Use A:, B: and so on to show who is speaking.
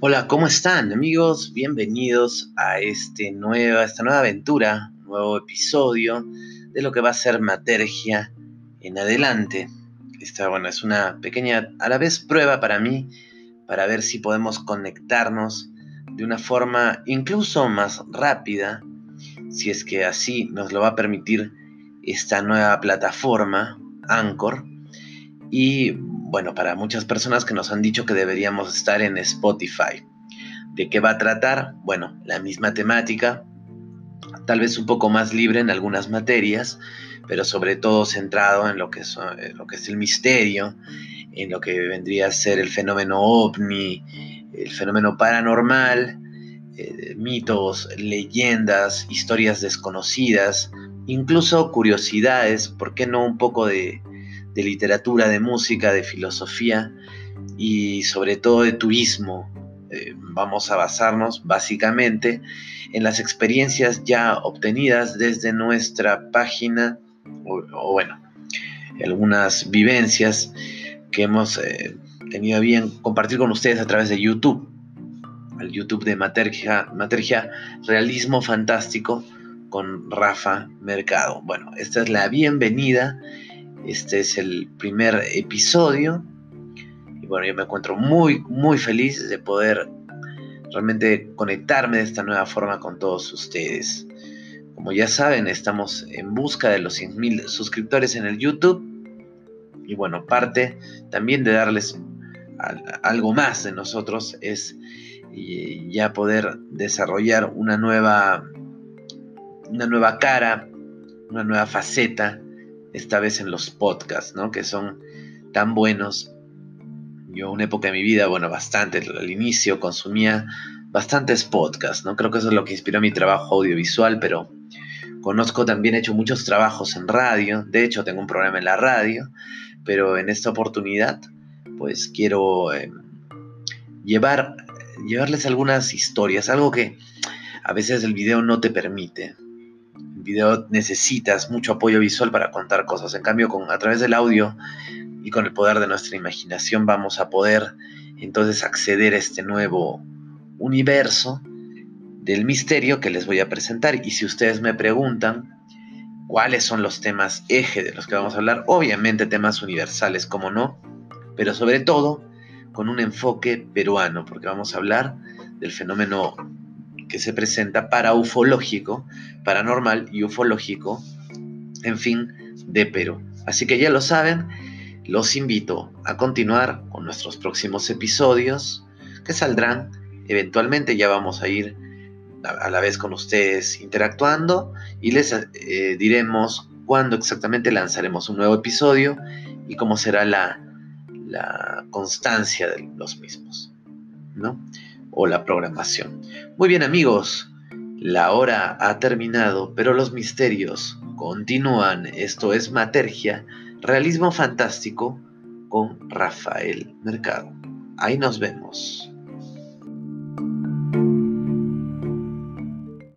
A: Hola, ¿cómo están amigos? Bienvenidos a este nueva, esta nueva aventura, nuevo episodio de lo que va a ser Matergia en adelante. Esta, bueno, es una pequeña, a la vez prueba para mí, para ver si podemos conectarnos de una forma incluso más rápida, si es que así nos lo va a permitir esta nueva plataforma, Anchor. Y bueno, para muchas personas que nos han dicho que deberíamos estar en Spotify. ¿De qué va a tratar? Bueno, la misma temática, tal vez un poco más libre en algunas materias, pero sobre todo centrado en lo que es, lo que es el misterio, en lo que vendría a ser el fenómeno ovni, el fenómeno paranormal, eh, mitos, leyendas, historias desconocidas, incluso curiosidades, ¿por qué no un poco de, literatura, de música, de filosofía y sobre todo de turismo. Eh, vamos a basarnos básicamente en las experiencias ya obtenidas desde nuestra página o, bueno, algunas vivencias que hemos eh, tenido bien compartir con ustedes a través de YouTube. El YouTube de Matergia, Matergia Realismo Fantástico Rafa Mercado. Bueno, esta es la bienvenida este es el primer episodio. Y bueno, yo me encuentro muy, muy feliz de poder realmente conectarme de esta nueva forma con todos ustedes. Como ya saben, estamos en busca de los 100.000 suscriptores en el YouTube. Y bueno, parte también de darles algo más de nosotros es ya poder desarrollar una nueva, una nueva cara, una nueva faceta esta vez en los podcasts, ¿no? Que son tan buenos. Yo una época de mi vida, bueno, bastante, al inicio consumía bastantes podcasts, ¿no? Creo que eso es lo que inspiró mi trabajo audiovisual, pero conozco también, he hecho muchos trabajos en radio, de hecho tengo un programa en la radio, pero en esta oportunidad, pues quiero eh, llevar, llevarles algunas historias, algo que a veces el video no te permite video necesitas mucho apoyo visual para contar cosas. En cambio, con, a través del audio y con el poder de nuestra imaginación vamos a poder entonces acceder a este nuevo universo del misterio que les voy a presentar. Y si ustedes me preguntan cuáles son los temas eje de los que vamos a hablar, obviamente temas universales, como no, pero sobre todo con un enfoque peruano, porque vamos a hablar del fenómeno que se presenta para ufológico, paranormal y ufológico, en fin, de Perú. Así que ya lo saben, los invito a continuar con nuestros próximos episodios que saldrán eventualmente, ya vamos a ir a la vez con ustedes interactuando y les eh, diremos cuándo exactamente lanzaremos un nuevo episodio y cómo será la, la constancia de los mismos. ¿no? O la programación. Muy bien amigos, la hora ha terminado, pero los misterios continúan. Esto es Matergia, realismo fantástico con Rafael Mercado. Ahí nos vemos.